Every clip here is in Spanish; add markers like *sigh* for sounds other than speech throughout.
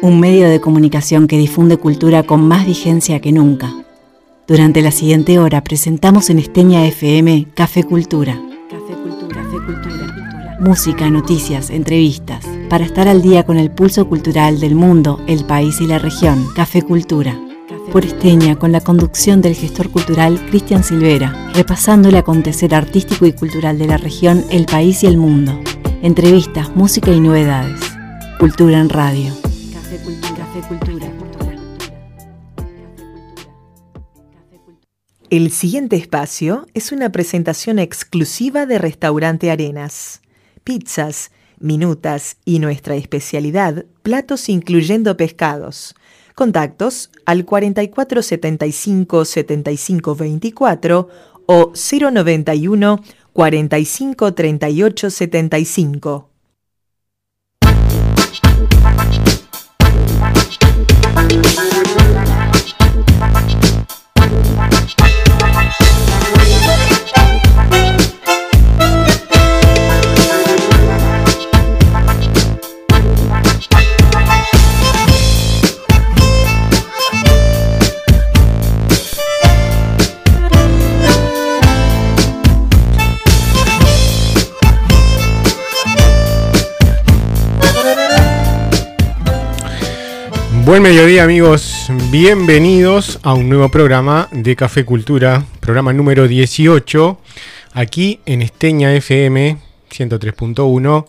un medio de comunicación que difunde cultura con más vigencia que nunca. Durante la siguiente hora presentamos en Esteña FM Café Cultura. Café Cultura, Café Cultura. Música, noticias, entrevistas, para estar al día con el pulso cultural del mundo, el país y la región. Café Cultura. Por Esteña, con la conducción del gestor cultural Cristian Silvera, repasando el acontecer artístico y cultural de la región, el país y el mundo. Entrevistas, música y novedades. Cultura en radio. Cultura. El siguiente espacio es una presentación exclusiva de Restaurante Arenas. Pizzas, minutas y nuestra especialidad, platos incluyendo pescados. Contactos al 4475 7524 o 091 45 38 75. Thank Buen mediodía amigos, bienvenidos a un nuevo programa de Café Cultura, programa número 18, aquí en Esteña FM 103.1.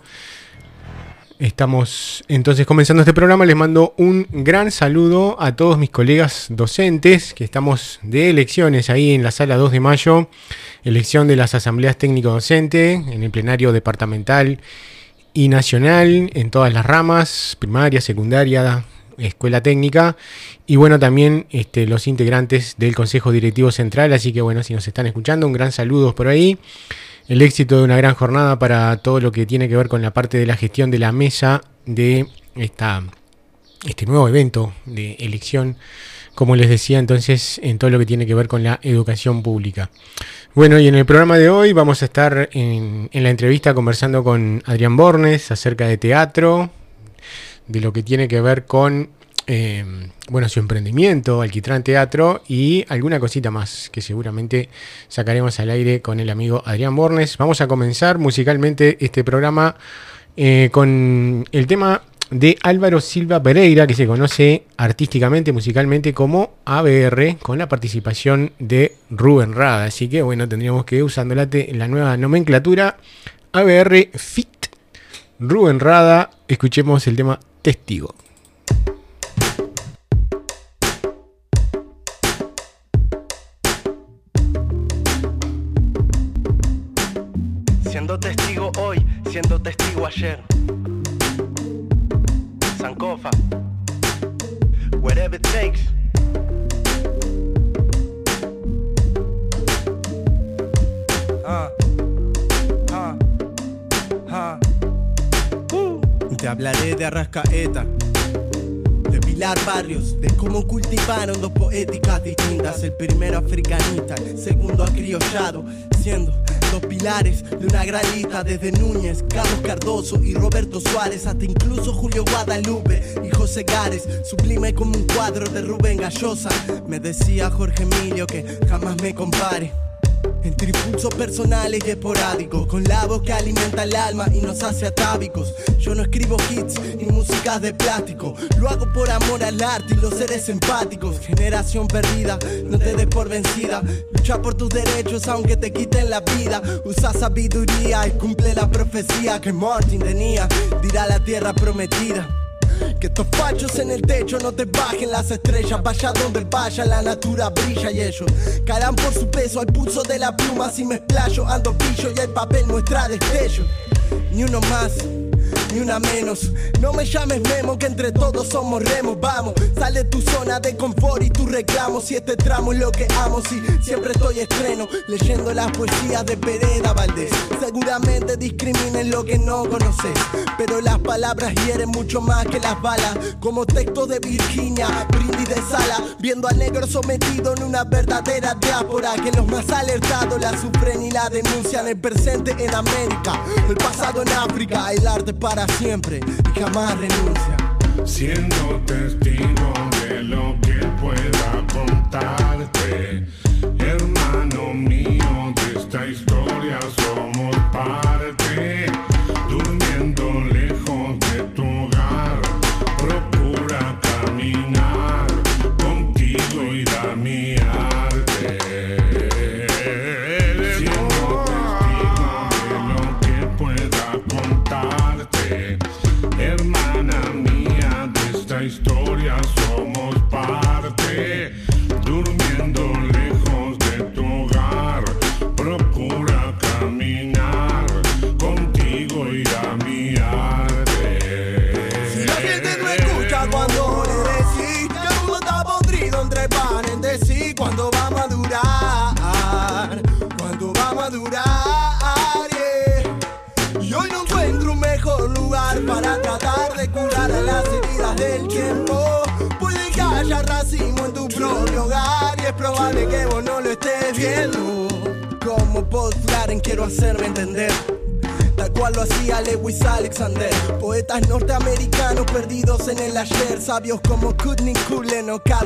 Estamos entonces comenzando este programa, les mando un gran saludo a todos mis colegas docentes, que estamos de elecciones ahí en la sala 2 de mayo, elección de las asambleas técnico-docente, en el plenario departamental y nacional, en todas las ramas, primaria, secundaria, Escuela Técnica y bueno, también este, los integrantes del Consejo Directivo Central, así que bueno, si nos están escuchando, un gran saludo por ahí. El éxito de una gran jornada para todo lo que tiene que ver con la parte de la gestión de la mesa de esta, este nuevo evento de elección, como les decía entonces, en todo lo que tiene que ver con la educación pública. Bueno, y en el programa de hoy vamos a estar en, en la entrevista conversando con Adrián Bornes acerca de teatro, de lo que tiene que ver con eh, bueno, su emprendimiento, Alquitrán Teatro y alguna cosita más que seguramente sacaremos al aire con el amigo Adrián Bornes. Vamos a comenzar musicalmente este programa eh, con el tema de Álvaro Silva Pereira, que se conoce artísticamente, musicalmente como ABR, con la participación de Rubén Rada. Así que bueno, tendríamos que usando la, la nueva nomenclatura ABR Fit Rubén Rada. Escuchemos el tema testigo. Siendo testigo hoy, siendo testigo ayer. Sankofa, whatever it takes. Ah. Te hablaré de Arrascaeta, de Pilar Barrios, de cómo cultivaron dos poéticas distintas. El primero africanista, el segundo acriollado, siendo dos pilares de una gran lista desde Núñez, Carlos Cardoso y Roberto Suárez, hasta incluso Julio Guadalupe y José Gares, sublime como un cuadro de Rubén Gallosa. Me decía Jorge Emilio que jamás me compare. Entre impulsos personales y esporádicos, con la voz que alimenta el alma y nos hace atávicos. Yo no escribo hits ni músicas de plástico, lo hago por amor al arte y los seres empáticos. Generación perdida, no te des por vencida. Lucha por tus derechos aunque te quiten la vida. Usa sabiduría y cumple la profecía que Martin tenía. Dirá la tierra prometida. Que estos fachos en el techo no te bajen las estrellas. Vaya donde vaya, la natura brilla y ellos caerán por su peso al pulso de la pluma. Si me explayo, ando pillo y el papel muestra destello. Ni uno más ni una menos. No me llames Memo, que entre todos somos remos. Vamos, sale tu zona de confort y tu reclamo. Si este tramo es lo que amo, si siempre estoy estreno, leyendo las poesías de Pereda Valdés. Seguramente discriminen lo que no conoces, pero las palabras hieren mucho más que las balas. Como texto de Virginia, brindis de sala, viendo al negro sometido en una verdadera diáspora. Que los más alertados la sufren y la denuncian. El presente en América, el pasado en África, el arte para siempre y jamás renuncia. siendo testigo de lo que pueda contarte.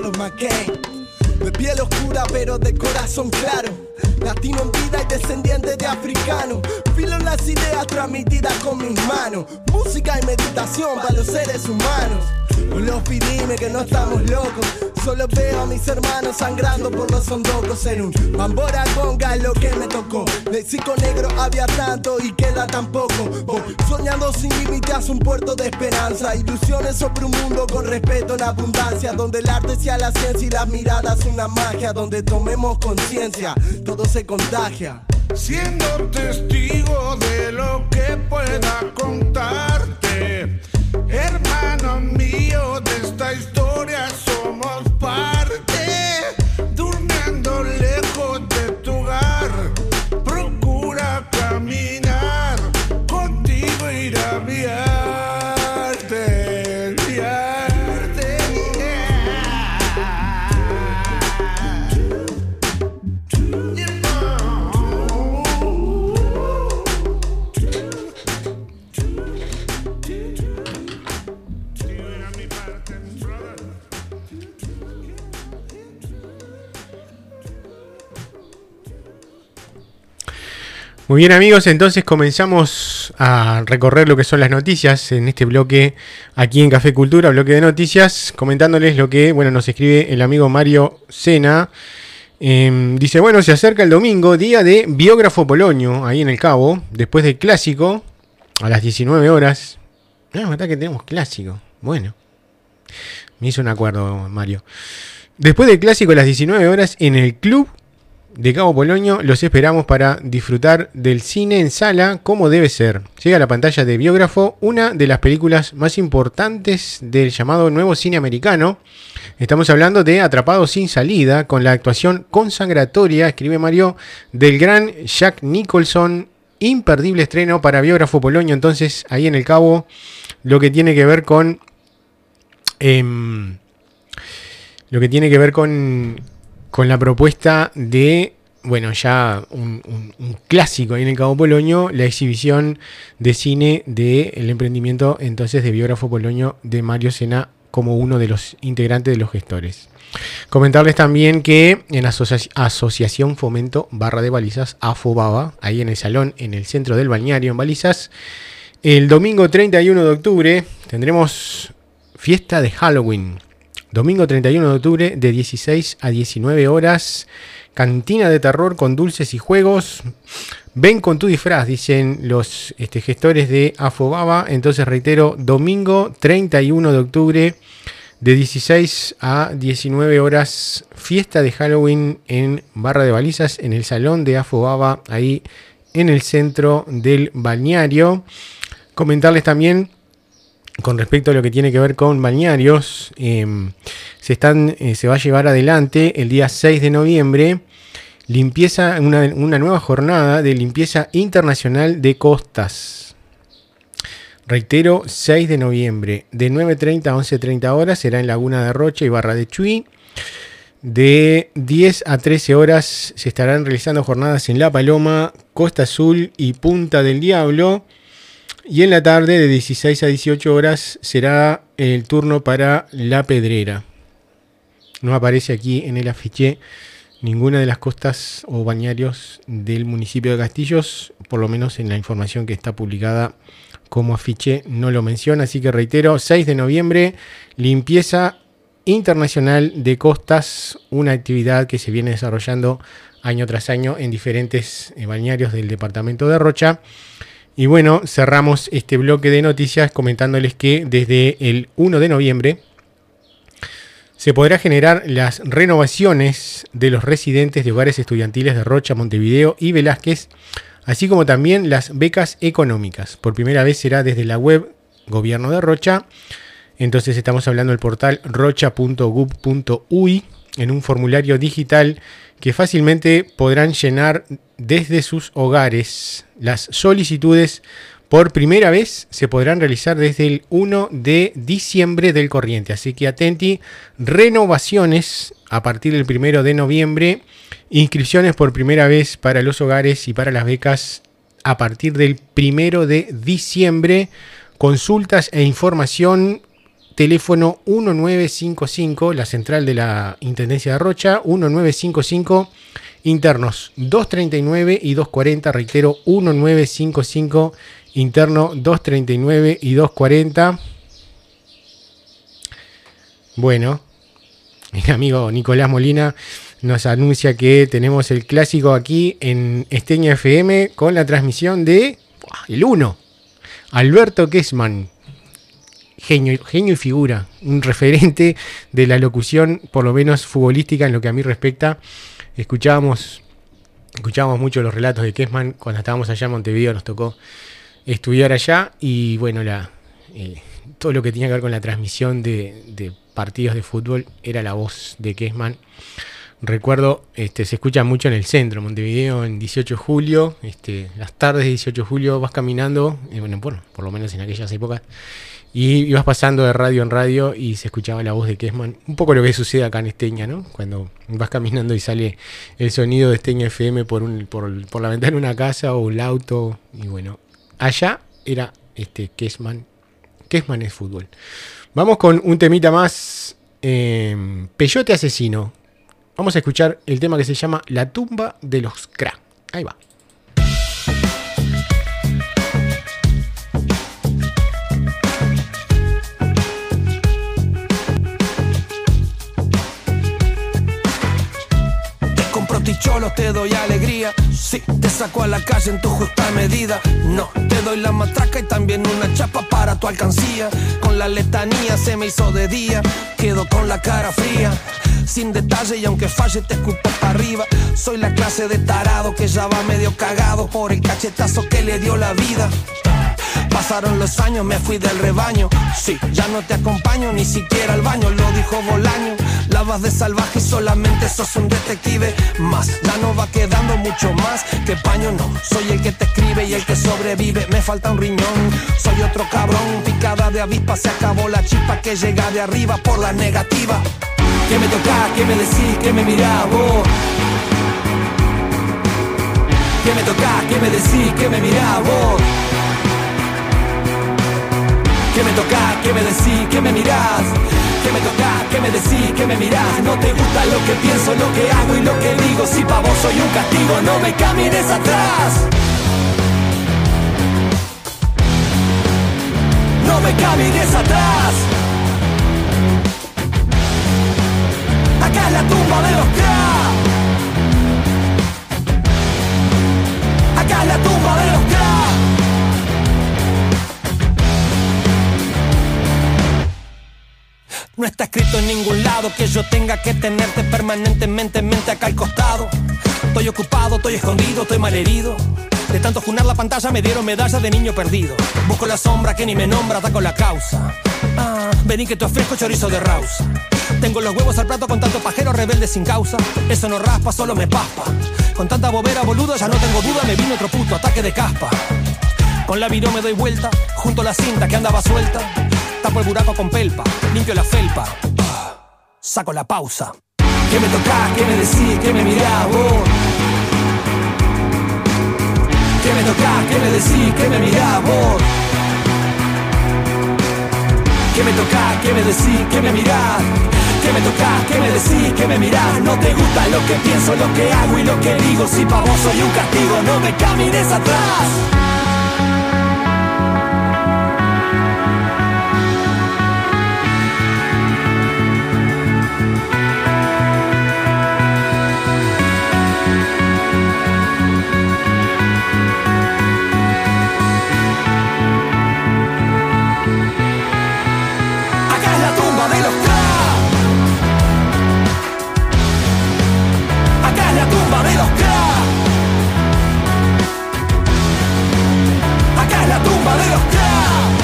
Carlos McKay De piel oscura pero de corazón claro. Latino en vida y descendiente de africano. Filo en las ideas transmitidas con mis manos. Música y meditación para los seres humanos. Lofi dime que no estamos locos Veo a mis hermanos sangrando por los hondocos En un bambora conga es lo que me tocó. Lexico negro había tanto y queda tan poco. Voy soñando sin límites un puerto de esperanza. Ilusiones sobre un mundo con respeto en abundancia Donde el arte sea la ciencia y las miradas una magia Donde tomemos conciencia, todo se contagia. Siendo testigo de lo que pueda contarte. Muy bien amigos, entonces comenzamos a recorrer lo que son las noticias en este bloque aquí en Café Cultura, bloque de noticias, comentándoles lo que bueno, nos escribe el amigo Mario Sena. Eh, dice, bueno, se acerca el domingo, día de biógrafo Polonio, ahí en el Cabo, después del clásico, a las 19 horas. Ah, verdad que tenemos clásico. Bueno, me hizo un acuerdo Mario. Después del clásico a las 19 horas en el Club de Cabo Polonio los esperamos para disfrutar del cine en sala como debe ser. Llega a la pantalla de Biógrafo, una de las películas más importantes del llamado nuevo cine americano. Estamos hablando de Atrapado sin salida, con la actuación consagratoria, escribe Mario, del gran Jack Nicholson. Imperdible estreno para Biógrafo Polonio, entonces ahí en el Cabo, lo que tiene que ver con... em, lo que tiene que ver con, con la propuesta de, bueno, ya un, clásico ahí en el Cabo Polonio, la exhibición de cine del emprendimiento entonces de biógrafo Polonio de Mario Sena como uno de los integrantes de los gestores. Comentarles también que en asocia- Asociación Fomento Barra de Balizas, AFOBABA, ahí en el salón, en el centro del balneario en Balizas, el domingo 31 de octubre tendremos fiesta de Halloween. Domingo 31 de octubre de 16 a 19 horas. Cantina de terror con dulces y juegos. Ven con tu disfraz, dicen los este, gestores de Afobaba. Entonces reitero, domingo 31 de octubre de 16 a 19 horas. Fiesta de Halloween en Barra de Balizas, en el salón de Afobaba, ahí en el centro del balneario. Comentarles también con respecto a lo que tiene que ver con balnearios, eh, se, eh, se va a llevar adelante el día 6 de noviembre limpieza, una, una nueva jornada de limpieza internacional de costas. Reitero, 6 de noviembre, de 9.30 a 11.30 horas, será en Laguna de Rocha y Barra de Chuy. De 10 a 13 horas se estarán realizando jornadas en La Paloma, Costa Azul y Punta del Diablo. Y en la tarde, de 16 a 18 horas, será el turno para La Pedrera. No aparece aquí en el afiche ninguna de las costas o bañarios del municipio de Castillos, por lo menos en la información que está publicada como afiche no lo menciona, así que reitero, 6 de noviembre, limpieza internacional de costas, una actividad que se viene desarrollando año tras año en diferentes eh, balnearios del departamento de Rocha. Y bueno, cerramos este bloque de noticias comentándoles que desde el 1 de noviembre se podrá generar las renovaciones de los residentes de hogares estudiantiles de Rocha, Montevideo y Velázquez, así como también las becas económicas. Por primera vez será desde la web Gobierno de Rocha. Entonces estamos hablando del portal rocha.gov.uy en un formulario digital que fácilmente podrán llenar desde sus hogares. Las solicitudes por primera vez se podrán realizar desde el 1 de diciembre del corriente. Así que atenti, renovaciones a partir del 1 de noviembre, inscripciones por primera vez para los hogares y para las becas a partir del 1 de diciembre, consultas e información teléfono 1955, la central de la Intendencia de Rocha, 1955, internos 239 y 240, reitero, 1955, interno 239 y 240. Bueno, mi amigo Nicolás Molina nos anuncia que tenemos el clásico aquí en Esteña FM con la transmisión de el 1, Alberto Kessman genio, genio y figura, un referente de la locución, por lo menos futbolística en lo que a mí respecta. Escuchábamos, escuchábamos mucho los relatos de Kessman cuando estábamos allá en Montevideo, nos tocó estudiar allá y bueno, eh, todo lo que tenía que ver con la transmisión de, partidos de fútbol era la voz de Kessman. Recuerdo, este, se escucha mucho en el centro, Montevideo, en 18 de julio, este, las tardes de 18 de julio vas caminando, bueno, por lo menos en aquellas épocas, y ibas pasando de radio en radio y se escuchaba la voz de Kessman. Un poco lo que sucede acá en Esteña, ¿no? Cuando vas caminando y sale el sonido de Esteña FM por, un, por, la ventana de una casa o el auto. Y bueno, allá era este Kessman. Kessman es fútbol. Vamos con un temita más. Eh, Peyote Asesino. Vamos a escuchar el tema que se llama La tumba de los cra. Ahí va. Cholo te doy alegría. Sí, te saco a la calle en tu justa medida. No, te doy la matraca y también una chapa para tu alcancía. Con la letanía se me hizo de día. Quedo con la cara fría. Sin detalle y aunque falle te escupo para arriba. Soy la clase de tarado que ya va medio cagado por el cachetazo que le dio la vida. Pasaron los años, me fui del rebaño. Sí, ya no te acompaño ni siquiera al baño, lo dijo Bolaño. Lavas de salvaje y solamente sos un detective más. Ya no va quedando mucho más que paño, no. Soy el que te escribe y el que sobrevive. Me falta un riñón, soy otro cabrón. Picada de avispa, se acabó la chispa que llega de arriba por la negativa. ¿Qué me toca? ¿Qué me decís? ¿Qué me mirás vos? ¿Qué me toca? ¿Qué me decís? ¿Qué me mirás vos? ¿Qué me toca? ¿Qué me decís? ¿Qué me mirás? ¿Qué me toca? ¿Qué me decís? ¿Qué me mirás? No te gusta lo que pienso, lo que hago y lo que digo. Si pa' vos soy un castigo, no me camines atrás. No me camines atrás. Que yo tenga que tenerte permanentemente mente acá al costado. Estoy ocupado, estoy escondido, estoy malherido. De tanto junar la pantalla me dieron medalla de niño perdido. Busco la sombra que ni me nombra, da con la causa. Ah, vení que te ofrezco chorizo de rausa. Tengo los huevos al plato con tanto pajero rebelde sin causa. Eso no raspa, solo me paspa. Con tanta bobera, boludo, ya no tengo duda, me vino otro puto ataque de caspa. Con la viró me doy vuelta, junto a la cinta que andaba suelta. Tapo el buraco con pelpa, limpio la felpa saco la pausa. ¿Qué me toca? ¿Qué me decís? ¿Qué me mirás vos? ¿Qué me toca? ¿Qué me decís? ¿Qué me mirás vos? ¿Qué me toca? ¿Qué me decís? ¿Qué me mirás? ¿Qué me tocás? ¿Qué me decís? ¿Qué me mirás? No te gusta lo que pienso, lo que hago y lo que digo Si pa' vos soy un castigo, no me camines atrás I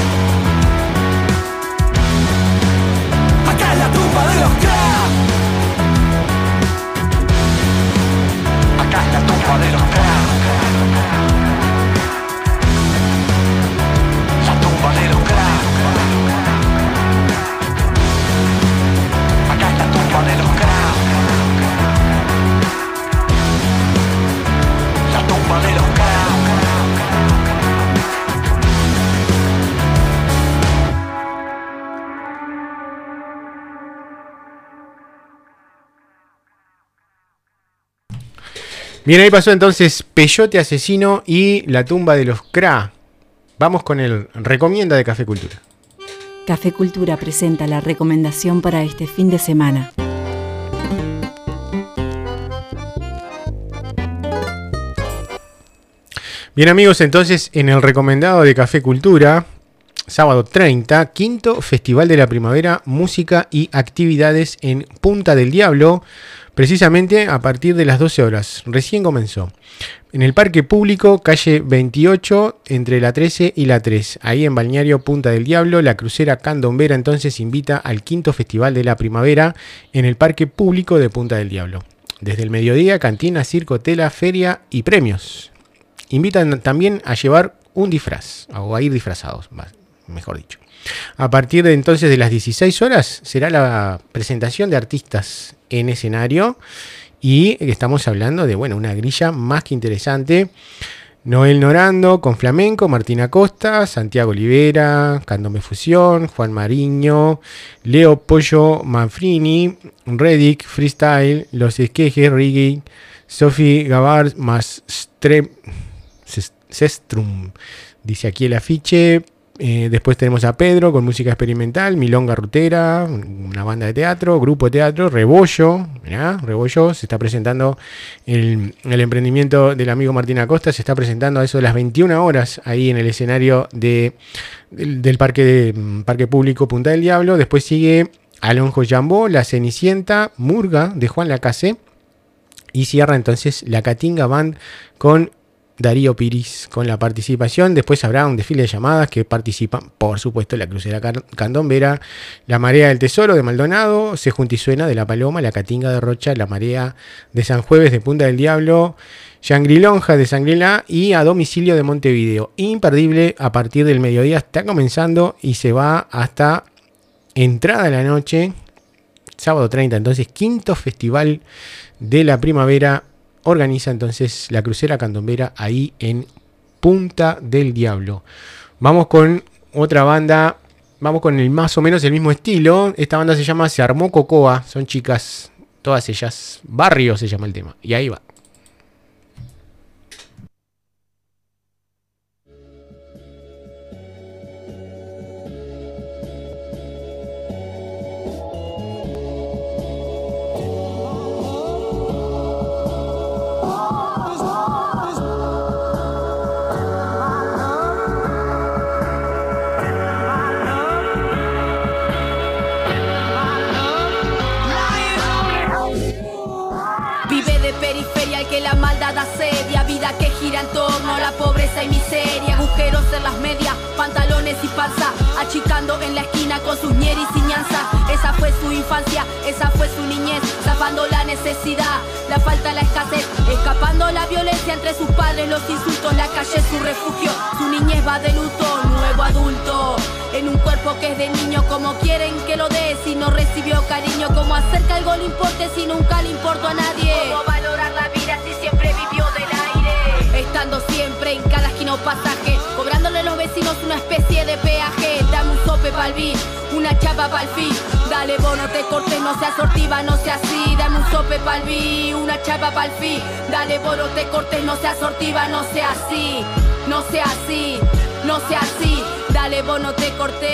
Bien, ahí pasó entonces Peyote Asesino y La tumba de los Kra. Vamos con el recomienda de Café Cultura. Café Cultura presenta la recomendación para este fin de semana. Bien amigos, entonces en el recomendado de Café Cultura, sábado 30, quinto Festival de la Primavera, Música y Actividades en Punta del Diablo precisamente a partir de las 12 horas. Recién comenzó. En el parque público, calle 28, entre la 13 y la 3. Ahí en Balneario Punta del Diablo, la crucera Candombera entonces invita al quinto Festival de la Primavera en el parque público de Punta del Diablo. Desde el mediodía, cantina, circo, tela, feria y premios. Invitan también a llevar un disfraz, o a ir disfrazados, mejor dicho. A partir de entonces de las 16 horas será la presentación de artistas en escenario y estamos hablando de bueno, una grilla más que interesante. Noel Norando con flamenco, Martina Costa, Santiago Olivera, Candome Fusión, Juan Mariño, Leo Pollo Manfrini, Redick, Freestyle, Los Esquejes, Riggy, Sophie Gavar más Sestrum. Dice aquí el afiche, eh, después tenemos a Pedro con música experimental, Milonga Rutera, una banda de teatro, grupo de teatro, Rebollo, Rebollo, se está presentando el, emprendimiento del amigo Martín Acosta, se está presentando a eso de las 21 horas ahí en el escenario de, del, parque, mm, parque Público Punta del Diablo. Después sigue Alonjo Jambó, La Cenicienta, Murga de Juan Lacase. Y cierra entonces la Catinga Band con Darío Piris con la participación. Después habrá un desfile de llamadas que participan, por supuesto, la crucera Candombera, la Marea del Tesoro de Maldonado, Se Suena de La Paloma, la Catinga de Rocha, la Marea de San Jueves de Punta del Diablo, Shangri-Lonja de Sangrila y a domicilio de Montevideo. Imperdible a partir del mediodía, está comenzando y se va hasta entrada de la noche, sábado 30, entonces quinto festival de la primavera organiza entonces la crucera candombera ahí en Punta del Diablo. Vamos con otra banda, vamos con el más o menos el mismo estilo. Esta banda se llama Se Armó Cocoa, son chicas, todas ellas, Barrio se llama el tema. Y ahí va. Pobreza y miseria, agujeros en las medias, pantalones y panza, achicando en la esquina con sus ñeris y ñanza. Esa fue su infancia, esa fue su niñez, zafando la necesidad, la falta, la escasez, escapando la violencia entre sus padres, los insultos, la calle su refugio, su niñez va de luto, adulto. En un cuerpo que es de niño, como quieren que lo dé si no recibió cariño, como hacer que algo le importe si nunca le importó a nadie. Cómo valorar la vida si siempre vivió del aire, estando siempre en cada esquina o pasaje, cobrándole a los vecinos una especie de peaje. Dame un sope pa'l beat, una chapa pa'l fin. Dale vos no te cortes, no seas sortiva, no seas así. Dame un sope pa'l beat, una chapa pa'l fin. Dale vos no te cortes, no seas sortiva, no seas así. No sea así, no sea así. Dale vos te cortes.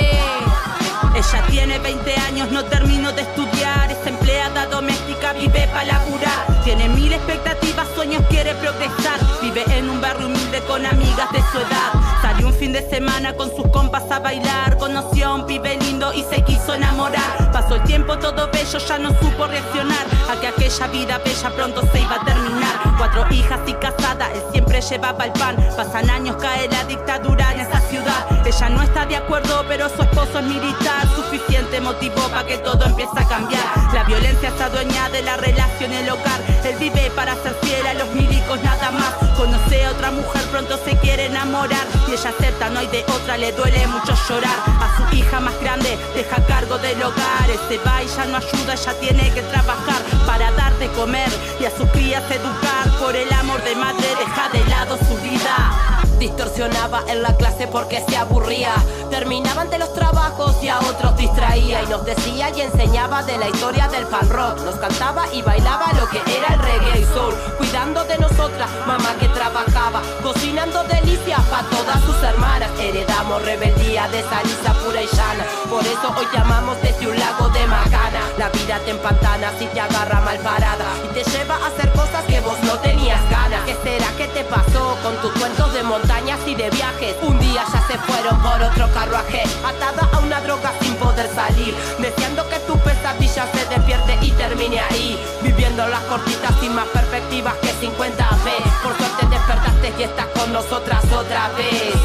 Ella tiene 20 años, no terminó de estudiar. Es empleada doméstica, vive para laburar. Tiene mil expectativas, sueños, quiere progresar. Vive en un barrio humilde con amigas de su edad. Salió un fin de semana con sus compas a bailar. Conoció a un pibe lindo y se quiso enamorar. Pasó el tiempo todo bello, ya no supo reaccionar. A que aquella vida bella pronto se iba a terminar. Cuatro hijas y casada, él siempre llevaba el pan. Pasan años, cae la dictadura en esa ciudad. Ella no está de acuerdo, pero su esposo es militar suficiente motivo para que todo empiece a cambiar. La violencia está dueña de la relación en el hogar. Él vive para ser fiel a los milicos nada más. Conoce a otra mujer, pronto se quiere enamorar. Y acepta, no hay de otra, le duele mucho llorar. A su hija más grande deja cargo del hogar. Se va y ya no ayuda, ella tiene que trabajar para dar de comer y a sus crías educar. Por el amor de madre deja de lado su vida. Distorsionaba en la clase porque se aburría. Terminaban de los trabajos y a otros distraía. Y nos decía y enseñaba de la historia del pan rock. Nos cantaba y bailaba lo que era el reggae y soul. Cuidando de nosotras, mamá que trabajaba. Cocinando delicias para todas sus hermanas. Heredamos rebeldía de esa pura y llana. Por eso hoy llamamos desde un lago de macana. La vida te empantana si te agarra mal parada. Y te lleva a hacer cosas que vos no tenías ganas. ¿Qué será que te pasó con tus cuentos de montaña? Y de viajes. Un día ya se fueron por otro carruaje, atada a una droga sin poder salir, deseando que tu pesadilla se despierte y termine ahí, viviendo las cortitas y más perspectivas que 50 b Por suerte despertaste y estás con nosotras otra vez.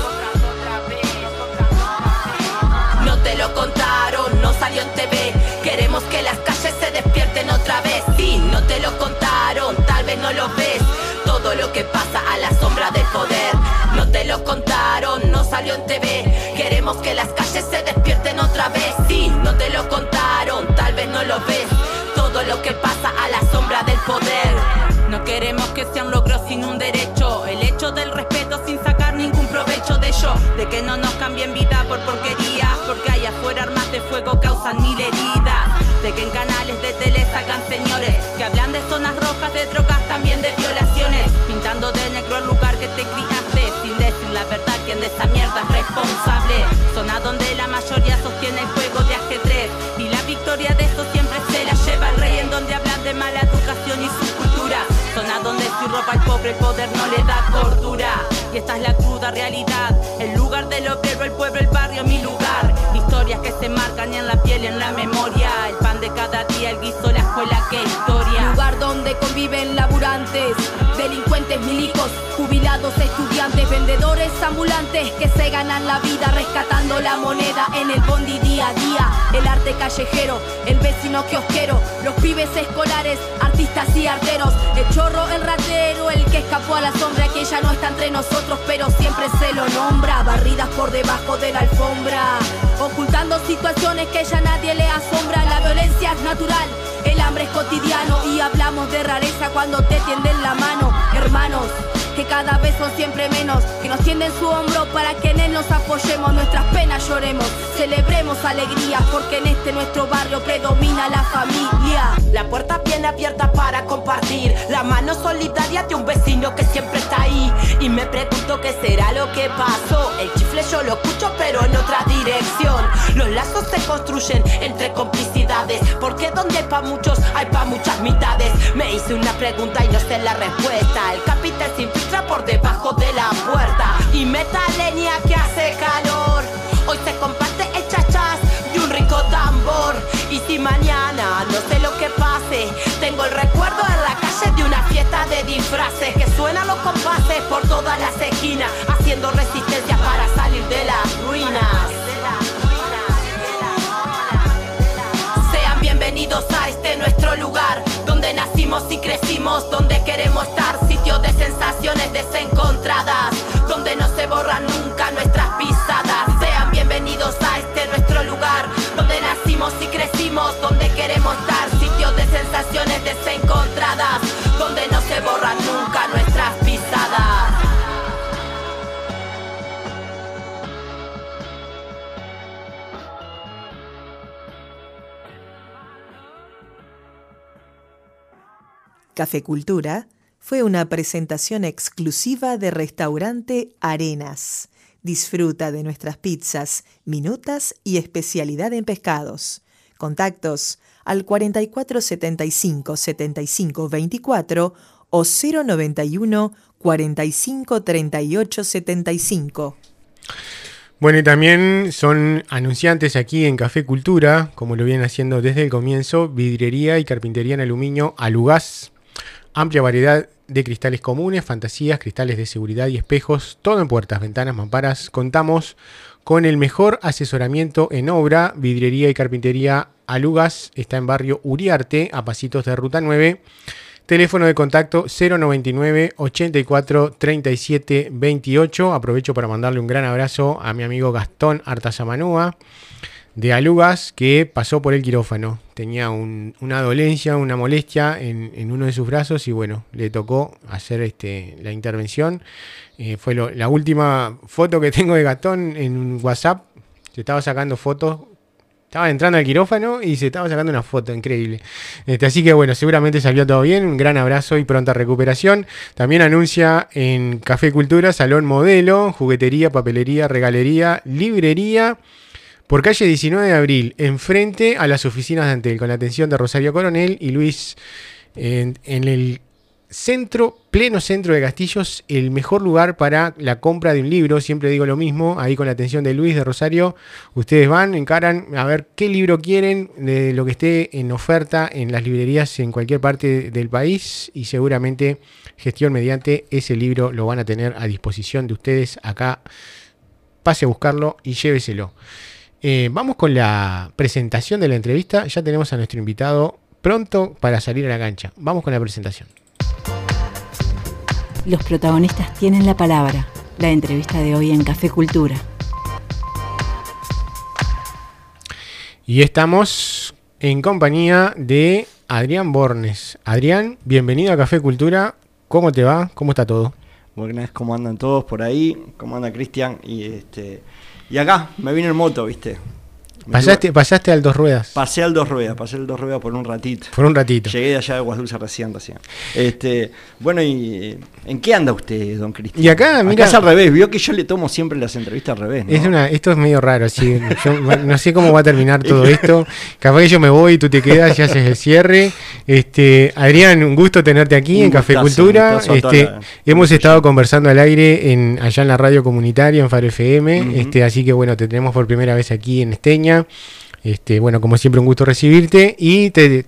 No te lo contaron, no salió en TV. Queremos que las calles se despierten otra vez. Sí, no te lo contaron, tal vez no lo ves. Todo lo que pasa a la sombra del poder no te lo contaron, no salió en TV. Queremos que las calles se despierten otra vez. Sí, no te lo contaron, tal vez no lo ves. Todo lo que pasa a la sombra del poder. No queremos que sea un logro sin un derecho. El hecho del respeto sin sacar ningún provecho de ello. De que no nos cambien vida por porquería. Porque allá afuera armas de fuego causan mil heridas. De que en canales de tele sacan señores que hablan de zonas rojas, de drogas, también de violaciones. La verdad quien de esta mierda es responsable. Zona donde la mayoría sostiene el juego de ajedrez. Y la victoria de eso siempre se la lleva el rey. En donde hablan de mala educación y su cultura. Zona donde si ropa al pobre poder no le da cordura. Y esta es la cruda realidad. El lugar del obrero, el pueblo, el barrio, mi lugar. Historias que se marcan en la piel y en la memoria. El pan de cada día, el guiso, la escuela, que historia. Lugar donde conviven laburantes, delincuentes, milicos, jubilados, estudiantes, vendedores, ambulantes que se ganan la vida rescatando la moneda en el bondi día a día. El arte callejero, el vecino kiosquero, los pibes escolares, artistas y arteros. El chorro, el ratero, el que escapó a la sombra, que ya no está entre nosotros, pero siempre se lo nombra. Barridas por debajo de la alfombra, ocultando situaciones que ya nadie le asombra. La violencia es natural, el hambre es cotidiano y hablamos de rareza cuando te tienden la mano, hermanos que cada vez son siempre menos, que nos tienden su hombro para que en él nos apoyemos, nuestras penas lloremos, celebremos alegrías, porque en este nuestro barrio predomina la familia. La puerta bien abierta para compartir, la mano solidaria de un vecino que siempre está ahí. Y me pregunto qué será lo que pasó. El chifle yo lo escucho, pero en otra dirección. Los lazos se construyen entre complicidades, porque donde hay pa' muchos, hay pa' muchas mitades. Me hice una pregunta y no sé la respuesta. El capital sin por debajo de la puerta y meta leña que hace calor. Hoy se comparte el chachas de un rico tambor. Y si mañana no sé lo que pase, tengo el recuerdo en la calle de una fiesta de disfraces que suenan los compases por todas las esquinas, haciendo resistencia para salir de las ruinas. Sean bienvenidos a este nuestro lugar, donde nacimos y crecimos, borran nunca nuestras pisadas. Sean bienvenidos a este nuestro lugar, donde nacimos y crecimos, donde queremos estar. Sitios de sensaciones desencontradas, donde no se borran nunca nuestras pisadas. Café Cultura fue una presentación exclusiva de restaurante Arenas. Disfruta de nuestras pizzas, minutas y especialidad en pescados. Contactos al 4475 75 24 o 091 45 38 75. Bueno, y también son anunciantes aquí en Café Cultura, como lo vienen haciendo desde el comienzo, vidriería y carpintería en aluminio Alugás. Amplia variedad de cristales comunes, fantasías, cristales de seguridad y espejos, todo en puertas, ventanas, mamparas. Contamos con el mejor asesoramiento en obra, vidriería y carpintería Alugas. Está en barrio Uriarte, a pasitos de Ruta 9. Teléfono de contacto 099 84 37 28. Aprovecho para mandarle un gran abrazo a mi amigo Gastón Artazamanúa de Alugas que pasó por el quirófano. Tenía una dolencia, una molestia en, uno de sus brazos y bueno, le tocó hacer este, la intervención. Eh, fue la última foto que tengo de Gastón en WhatsApp. Se estaba sacando fotos estaba entrando al quirófano y se estaba sacando una foto increíble. Este, así que bueno, seguramente salió todo bien. Un gran abrazo y pronta recuperación. También anuncia en Café Cultura, Salón Modelo, juguetería, papelería, regalería, librería. Por calle 19 de abril, enfrente a las oficinas de Antel, con la atención de Rosario Coronel y Luis en, el centro, pleno centro de Castillos, el mejor lugar para la compra de un libro. Siempre digo lo mismo, ahí con la atención de Luis de Rosario. Ustedes van, encaran a ver qué libro quieren de lo que esté en oferta en las librerías en cualquier parte del país y seguramente gestión mediante ese libro lo van a tener a disposición de ustedes acá. Pase a buscarlo y lléveselo. Eh, vamos con la presentación de la entrevista. Ya tenemos a nuestro invitado pronto para salir a la cancha. Vamos con la presentación. Los protagonistas tienen la palabra. La entrevista de hoy en Café Cultura. Y estamos en compañía de Adrián Bornes. Adrián, bienvenido a Café Cultura. ¿Cómo te va? ¿Cómo está todo? Buenas, ¿cómo andan todos por ahí? ¿Cómo anda Cristian? Y este y acá me vine en moto, ¿viste? Pasaste, pasaste al dos ruedas. Pasé al dos ruedas, pasé al dos ruedas por un ratito. Por un ratito. Llegué de allá de Guasdulce recién, recién. Este, bueno, ¿y en qué anda usted, don Cristian? Y acá, mira. es al revés, vio que yo le tomo siempre las entrevistas al revés. Es una, esto es medio raro, sí. *laughs* no sé cómo va a terminar todo *laughs* esto. Capaz que yo me voy tú te quedas y haces el cierre. Este, Adrián, un gusto tenerte aquí en Café Cultura. Este, hemos estado conversando al aire en, allá en la radio comunitaria, en Faro FM. este, así que bueno, te tenemos por primera vez aquí en Esteña. Este, bueno, como siempre, un gusto recibirte y te,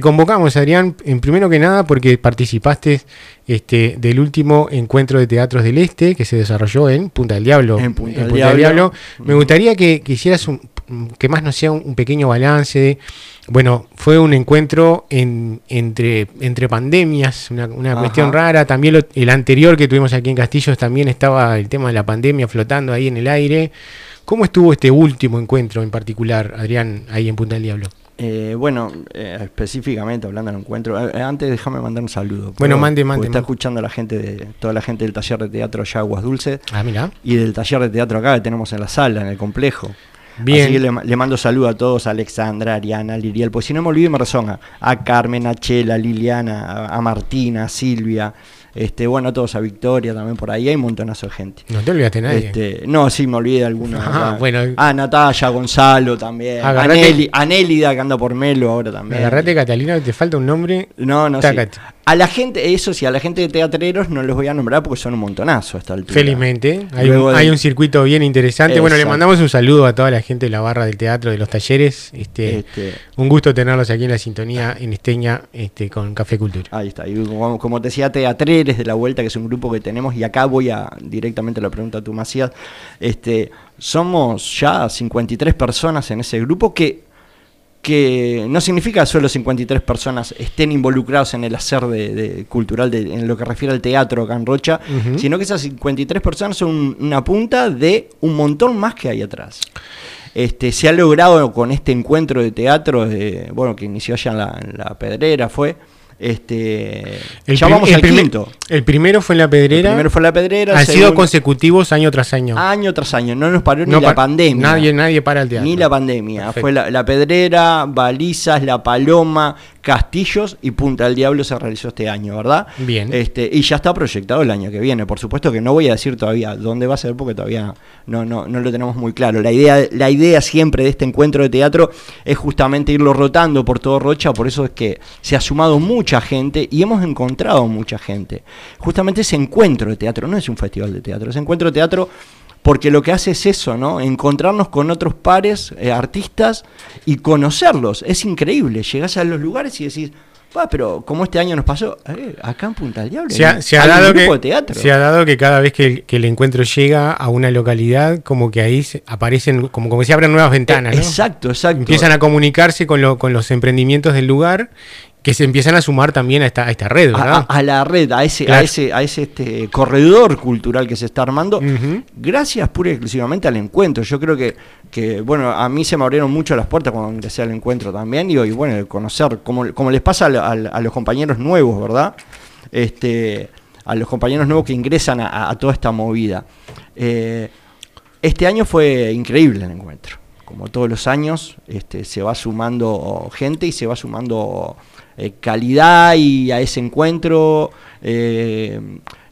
convocamos, Adrián, en primero que nada porque participaste este, del último encuentro de teatros del Este que se desarrolló en Punta del Diablo. En Punta, del, Diablo. Me gustaría que, hicieras un, que más no sea un, pequeño balance. Bueno, fue un encuentro entre, entre pandemias, una, cuestión rara. También el anterior que tuvimos aquí en Castillos también estaba el tema de la pandemia flotando ahí en el aire. ¿Cómo estuvo este último encuentro en particular, Adrián, ahí en Punta del Diablo? Eh, bueno, eh, específicamente hablando del encuentro, eh, antes déjame mandar un saludo. Bueno, mande, mande. Está escuchando la gente de toda la gente del taller de teatro allá Aguas Dulce. Ah, mira. Y del taller de teatro acá que tenemos en la sala, en el complejo. Bien. Así que le, mando saludo a todos, a Alexandra, Ariana, Liriel, pues si no me olvido me rezonga, a Carmen, a Chela, a Liliana, a Martina, a Silvia, este, bueno, todos a Victoria también por ahí, hay un montonazo de gente. No te olvidaste nadie. Este, no, sí, me olvidé de algunos. Ah, bueno. Ah, Natalia, Gonzalo también. Anélida, que anda por Melo ahora también. Agarrate, Catalina, te falta un nombre. No, no, sí. A la gente, eso sí, a la gente de teatreros no los voy a nombrar porque son un montonazo hasta el Felizmente, hay un, hay un, circuito bien interesante. Bueno, le mandamos un saludo a toda la gente de la barra del teatro, de los talleres. Este, este un gusto tenerlos aquí en la sintonía en Esteña este, con Café Cultura. Ahí está, y como, te decía, Teatreres de la Vuelta, que es un grupo que tenemos, y acá voy a directamente a la pregunta a tu Macías. Este, somos ya 53 personas en ese grupo que que no significa que solo 53 personas estén involucrados en el hacer de, cultural, en lo que refiere al teatro acá en Rocha, sino que esas 53 personas son una punta de un montón más que hay atrás. Este, se ha logrado con este encuentro de teatro, bueno, que inició allá en la, Pedrera, fue, Este, El, ya vamos el al quinto. el primero fue en la pedrera. El primero fue la pedrera. Han sido consecutivos año tras año. año tras año. No nos paró No ni la pa- pandemia. Nadie, nadie para el teatro. Ni la pandemia. Perfecto. Fue la, la Pedrera, Balizas, La Paloma, Castillos y Punta del Diablo se realizó este año, ¿verdad? Bien. Este, y ya está proyectado el año que viene. Por supuesto que no voy a decir todavía dónde va a ser porque todavía no, no, no lo tenemos muy claro. La idea, la idea siempre de este encuentro de teatro es justamente irlo rotando por todo Rocha, por eso es que se ha sumado mucha gente y hemos encontrado mucha gente. Justamente ese encuentro de teatro, no es un festival de teatro, ese encuentro de teatro porque lo que hace es eso, ¿no? Encontrarnos con otros pares, eh, artistas, y conocerlos. Es increíble. Llegás a los lugares y decís, "Pa, pero como este año nos pasó, eh, acá en Punta del Diablo. Se ha, se dado que, teatro. se ha dado que cada vez que el, que el encuentro llega a una localidad, como que ahí se- aparecen, como, como que se abren nuevas ventanas. Eh, ¿no? Exacto, exacto. Empiezan a comunicarse con, lo- con los emprendimientos del lugar, que se empiezan a sumar también a esta, a esta red, ¿verdad? a- a la red, a ese, a ese, a ese este, corredor cultural que se está armando, gracias pura y exclusivamente al encuentro. Yo creo que, que, bueno, a mí se me abrieron mucho las puertas cuando ingresé al encuentro también, digo, y bueno, el conocer, como, como les pasa a, a- a los compañeros nuevos, ¿verdad? Este, a los compañeros nuevos que ingresan a, a toda esta movida. Eh, este año fue increíble el encuentro. Como todos los años, este, se va sumando gente y se va sumando eh, calidad y a ese encuentro, eh,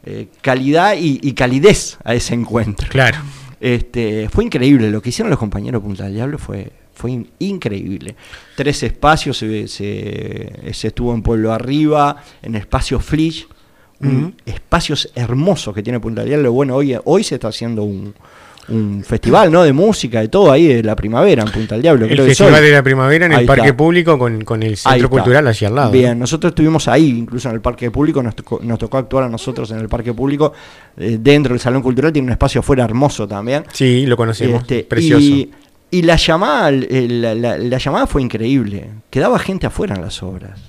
eh, calidad y, y calidez a ese encuentro. Claro. Este, fue increíble, lo que hicieron los compañeros de Punta del Diablo fue, fue in- increíble. Tres espacios, se, se- se estuvo en Pueblo Arriba, en Espacio Flish, un Ujú. espacios hermosos que tiene Punta del Diablo. Bueno, hoy, hoy se está haciendo un, un festival ¿no? de música, de todo ahí de la primavera en Punta del Diablo. El creo Festival de la Primavera en el Parque está. Público con, con el Centro. Cultural allí al lado. ¿no? Bien, nosotros estuvimos ahí, incluso en el Parque Público, nos tocó, nos tocó actuar a nosotros en el Parque Público. eh, dentro del Salón Cultural tiene un espacio afuera hermoso también. Sí, lo conocemos. Este, Precioso. Y, y la llamada, el- la, la- la llamada fue increíble. Quedaba gente afuera en las obras.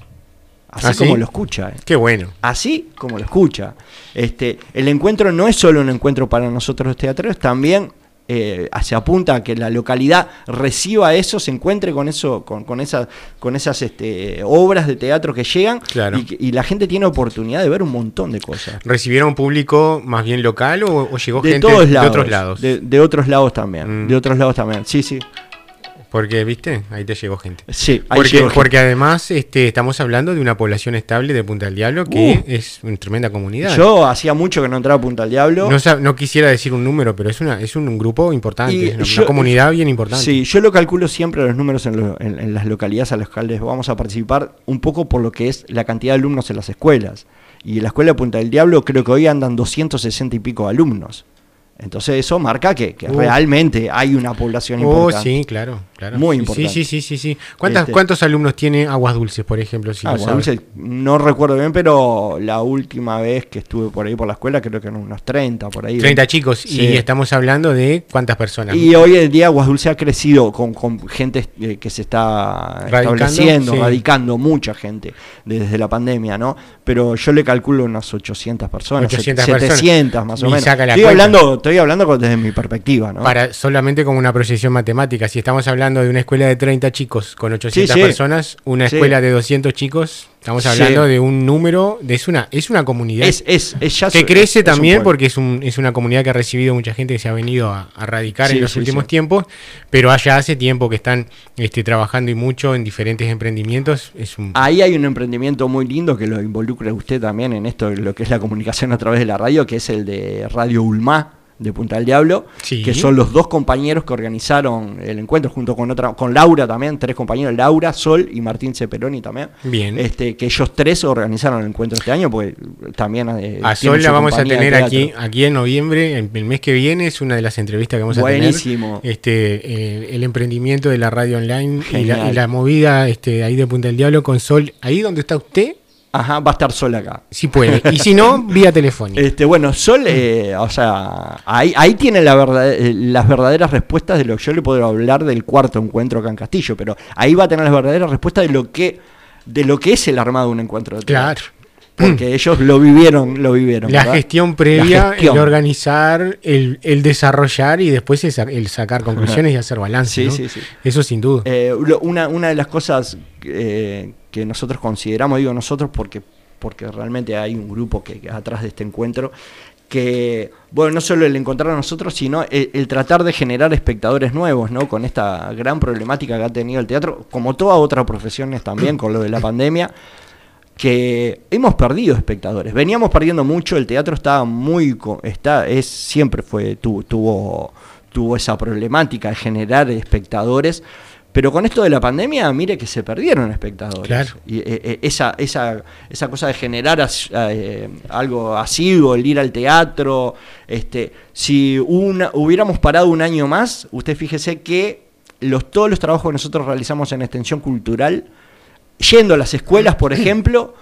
Así ¿Ah, sí? como lo escucha. eh. Qué bueno. Así como lo escucha. Este, el encuentro no es solo un encuentro para nosotros los teatreros, también eh, se apunta a que la localidad reciba eso, se encuentre con eso, con, con esas, con esas este, obras de teatro que llegan Claro. y, la gente tiene oportunidad de ver un montón de cosas. ¿Recibieron público más bien local o, o llegó De gente todos de lados. otros lados? De, de otros lados también. Mm. De otros lados también. Sí, sí. Porque, viste, ahí te llegó gente. Sí, ahí Porque, llegó gente. porque además este, estamos hablando de una población estable de Punta del Diablo que Uh. es una tremenda comunidad. Yo hacía mucho que no entraba a Punta del Diablo. no, quisiera decir un número, pero es una es un, grupo importante, Y es una, comunidad bien importante. Sí, yo lo calculo siempre los números en, lo- en- en las localidades a las cuales vamos a participar, un poco por lo que es la cantidad de alumnos en las escuelas. Y en la escuela de Punta del Diablo creo que hoy andan 260 y pico alumnos. Entonces eso marca que, que Uh. realmente hay una población Oh, importante. sí, claro, claro. Muy Sí, importante. Sí, sí, sí, sí. ¿Cuántas, Este- ¿Cuántos alumnos tiene Aguas Dulces, por ejemplo? Si Ah, lo bueno, sabes? Dulce, no recuerdo bien, pero la última vez que estuve por ahí por la escuela creo que eran unos 30 por ahí. 30 chicos. Sí. Y estamos hablando de cuántas personas. Y hoy en día Aguas Dulce ha crecido con, con gente eh, que se está Radicando, estableciendo, sí. radicando, mucha gente desde la pandemia, ¿no? Pero yo le calculo unas 800 personas, 800 set- 700 personas. más o menos. saca la Estoy cuenta. hablando, estoy hablando desde mi perspectiva, ¿no? Para, solamente como una proyección matemática, si estamos hablando de una escuela de 30 chicos con 800 Sí, sí. personas, una Sí. escuela de 200 chicos, estamos hablando de un número, de, es, una, es una comunidad es, es, es ya que su- crece es también porque es, un, es una comunidad que ha recibido mucha gente que se ha venido a, a radicar en los últimos tiempos, pero allá hace tiempo que están este, trabajando y mucho en diferentes emprendimientos. Es un, Ahí hay un emprendimiento muy lindo que lo involucra usted también en esto, lo que es la comunicación a través de la radio, que es el de Radio Ulma de Punta del Diablo, Sí. que son los dos compañeros que organizaron el encuentro junto con otra, con Laura también, tres compañeros, Laura, Sol y Martín Ceperoni también. Bien. Este, que ellos tres organizaron el encuentro este año, porque también eh, a Sol la vamos a tener aquí, aquí en noviembre, el, el mes que viene, es una de las entrevistas que vamos a Buenísimo. tener. Este, eh, el emprendimiento de la radio online y la, Genial. y la movida este, ahí de Punta del Diablo con Sol, ahí donde está usted, Ajá, va a estar Sol acá. si puede. Y si no, *laughs* vía telefónica. Este, bueno, Sol, eh, o sea, ahí, ahí tiene la verdad, eh, las verdaderas respuestas de lo que yo le puedo hablar del cuarto encuentro acá en Castillo, pero ahí va a tener las verdaderas respuestas de lo que, de lo que es el armado de un encuentro de Claro. porque ellos lo vivieron, lo vivieron. La ¿verdad? gestión previa, La gestión. el organizar, el, el desarrollar y después el, sa- el sacar conclusiones y hacer balance. Sí, ¿no? sí, sí. Eso sin duda. Eh, una, una de las cosas eh, que nosotros consideramos, digo nosotros porque, porque realmente hay un grupo que, que atrás de este encuentro, que, bueno, no solo el encontrar a nosotros, sino el, el tratar de generar espectadores nuevos, ¿no? Con esta gran problemática que ha tenido el teatro, como todas otras profesiones también, con lo de la pandemia, que hemos perdido espectadores. Veníamos perdiendo mucho, el teatro estaba muy está es siempre fue tu- tuvo tuvo esa problemática de generar espectadores, pero con esto de la pandemia, mire que se perdieron espectadores. Claro. Y eh, eh, esa esa esa cosa de generar as- eh, algo asiduo, el ir al teatro, este si una, hubiéramos parado un año más, usted fíjese que los todos los trabajos que nosotros realizamos en extensión cultural yendo a las escuelas, por ejemplo,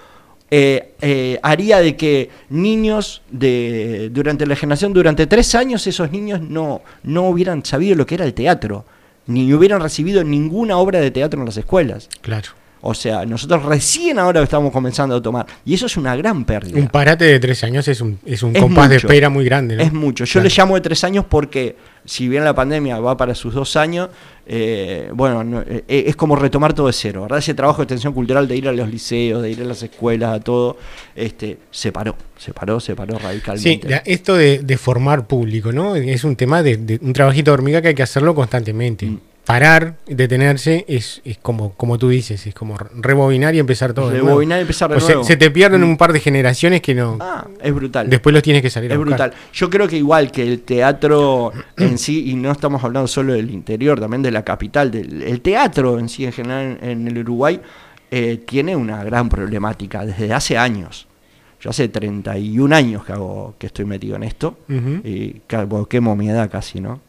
eh, eh, haría de que niños de durante la generación, durante tres años, esos niños no, no hubieran sabido lo que era el teatro, ni hubieran recibido ninguna obra de teatro en las escuelas. Claro. O sea, nosotros recién ahora estamos comenzando a tomar. Y eso es una gran pérdida. Un parate de tres años es un, es un Es compás de espera muy grande. ¿no? Es mucho. Yo Claro. le llamo de tres años porque, si bien la pandemia va para sus dos años, eh, bueno, no, eh, es como retomar todo de cero, ¿verdad? Ese trabajo de extensión cultural de ir a los liceos, de ir a las escuelas, a todo, este, se paró, se paró, se paró Sí, radicalmente. la- esto de, de formar público, ¿no? Es un tema de, de un trabajito de hormiga que hay que hacerlo constantemente. Mm. Parar, detenerse, es, es como, como tú dices, es como rebobinar y empezar todo. Rebobinar y empezar de O nuevo. se te pierden un par de generaciones que no. Ah, es brutal. Después los tienes que salir Es brutal. Yo creo que igual que el teatro en sí, y no estamos hablando solo del interior, también de la capital, del el teatro en sí en general en el Uruguay, eh, tiene una gran problemática desde hace años. Yo hace 31 años que hago que estoy metido en esto, Ujú. y ca- bueno, quemo mi edad casi, ¿no?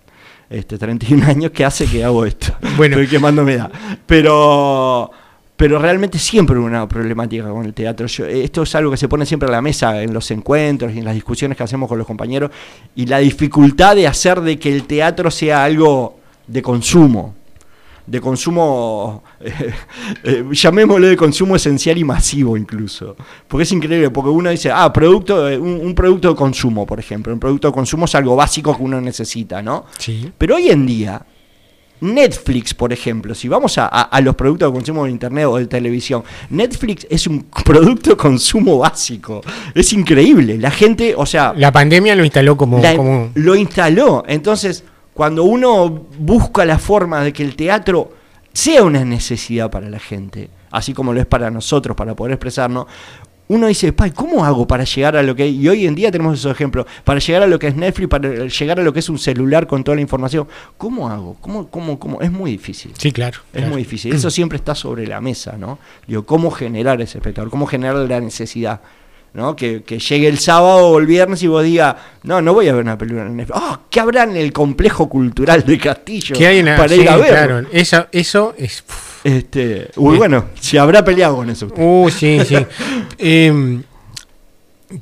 Este, 31 *laughs* años que hace que hago esto. Bueno. Estoy quemando mi edad. Pero, pero realmente siempre hubo una problemática con el teatro. Yo- esto es algo que se pone siempre a la mesa en los encuentros y en las discusiones que hacemos con los compañeros. Y la dificultad de hacer de que el teatro sea algo de consumo. De consumo, *laughs* eh, eh, llamémoslo de consumo esencial y masivo incluso. Porque es increíble, porque uno dice, ah, producto, eh, un, un producto de consumo, por ejemplo. Un producto de consumo es algo básico que uno necesita, ¿no? Sí. Pero hoy en día, Netflix, por ejemplo, si vamos a, a- a los productos de consumo de Internet o de televisión, Netflix es un *laughs* producto de consumo básico. Es increíble. La gente, o sea, La pandemia lo instaló como. la- como lo instaló. Entonces, cuando uno busca la forma de que el teatro sea una necesidad para la gente, así como lo es para nosotros, para poder expresarnos, uno dice, "Pai, ¿cómo hago para llegar a lo que... Y hoy en día tenemos esos ejemplos, para llegar a lo que es Netflix, para llegar a lo que es un celular con toda la información. ¿Cómo hago? ¿Cómo, cómo, cómo? Es muy difícil. sí, claro. Es claro. muy difícil. Eso siempre está sobre la mesa, ¿no? Digo, ¿cómo generar ese espectador? ¿Cómo generar la necesidad? ¿No? Que, que llegue el sábado o el viernes y vos digas, no, no voy a ver una película en Netflix. ¡Ah! ¿Qué habrá en el complejo cultural de Castillo ¿Qué hay para sí, ir a ver? Claro, eso, eso es. Este, uy, bueno, se habrá peleado con eso. usted. Uh, sí, sí. *laughs* Em,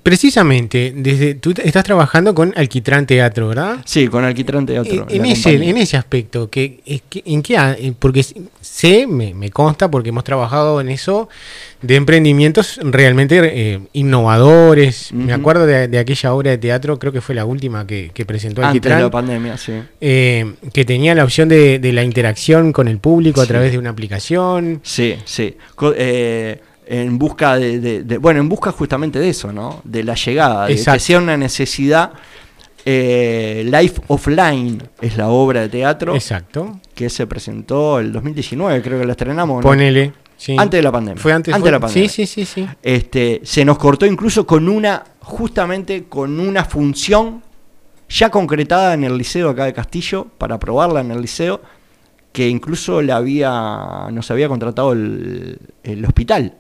precisamente, desde tú estás trabajando con Alquitrán Teatro, ¿verdad? Sí, con Alquitrán Teatro. En, ese, compañía. en ese aspecto, que, ¿en qué? eh, Porque sé, me, me consta, porque hemos trabajado en eso, de emprendimientos realmente eh, innovadores. Me acuerdo de, de aquella obra de teatro, creo que fue la última que, que presentó Antes de Alquitrán. la pandemia, sí. eh, que tenía la opción de, de la interacción con el público a Sí. través de una aplicación. Sí, sí. Co- eh, en busca de, de- de- Bueno, en busca justamente de eso, ¿no? De la llegada, de que sea una necesidad. Eh, Life Offline es la obra de teatro Exacto. que se presentó el 2019, creo que la estrenamos. ¿no? Ponele. sí. Antes de la pandemia. Fue antes, Antes fue- de la pandemia. Sí, sí, sí, sí. Este, se nos cortó incluso con una, justamente con una función ya concretada en el liceo acá de Castillo, para probarla en el liceo, que incluso la había, nos había contratado el, el hospital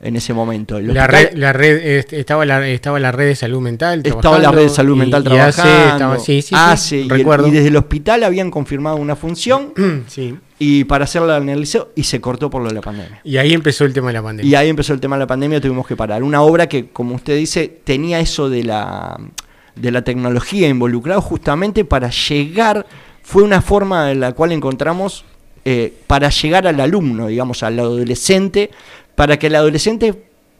en ese momento. La red, la red este, estaba la estaba la red de salud mental estaba la red de salud y- mental y hace- trabajando. estaba- sí, sí, sí, hace, y el- recuerdo. y desde el hospital habían confirmado una función *clears throat* sí. y para hacerla en el liceo y se cortó por lo de la pandemia. Y ahí empezó el tema de la pandemia. Y ahí empezó el tema de la pandemia, tuvimos que parar. Una obra que, como usted dice, tenía eso de la, de la tecnología involucrado justamente para llegar, fue una forma en la cual encontramos eh, para llegar al alumno, digamos, al adolescente, para que el adolescente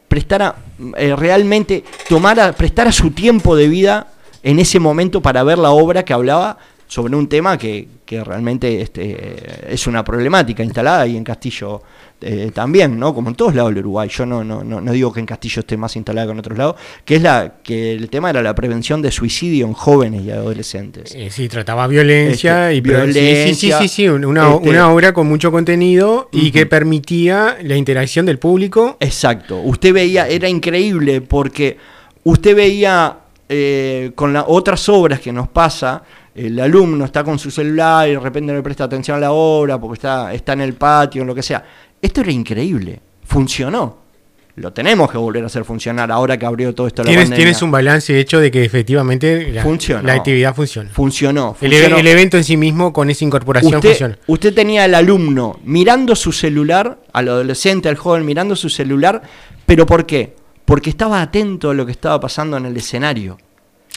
prestara eh, realmente, tomara, prestara su tiempo de vida en ese momento para ver la obra que hablaba sobre un tema que, que realmente este, es una problemática instalada y en Castillo eh, también, ¿no? Como en todos lados del Uruguay. Yo no, no, no, no digo que en Castillo esté más instalada que en otros lados, que es la que el tema era la prevención de suicidio en jóvenes y adolescentes. Eh, sí, trataba violencia Este, y pre- sí, sí, violencia, sí, sí, sí, una, este- una obra con mucho contenido y que permitía la interacción del público. Exacto. Usted veía, era increíble porque usted veía eh, con las otras obras que nos pasa, el alumno está con su celular y de repente no le presta atención a la obra porque está, está en el patio, en lo que sea. Esto era increíble. Funcionó. Lo tenemos que volver a hacer funcionar ahora que abrió todo esto la Tienes, pandemia. tienes un balance hecho de que efectivamente la, la actividad funciona. Funcionó. El, funcionó. el evento en sí mismo con esa incorporación usted, funciona. usted tenía al alumno mirando su celular, al adolescente, al joven mirando su celular, pero ¿por qué? Porque estaba atento a lo que estaba pasando en el escenario.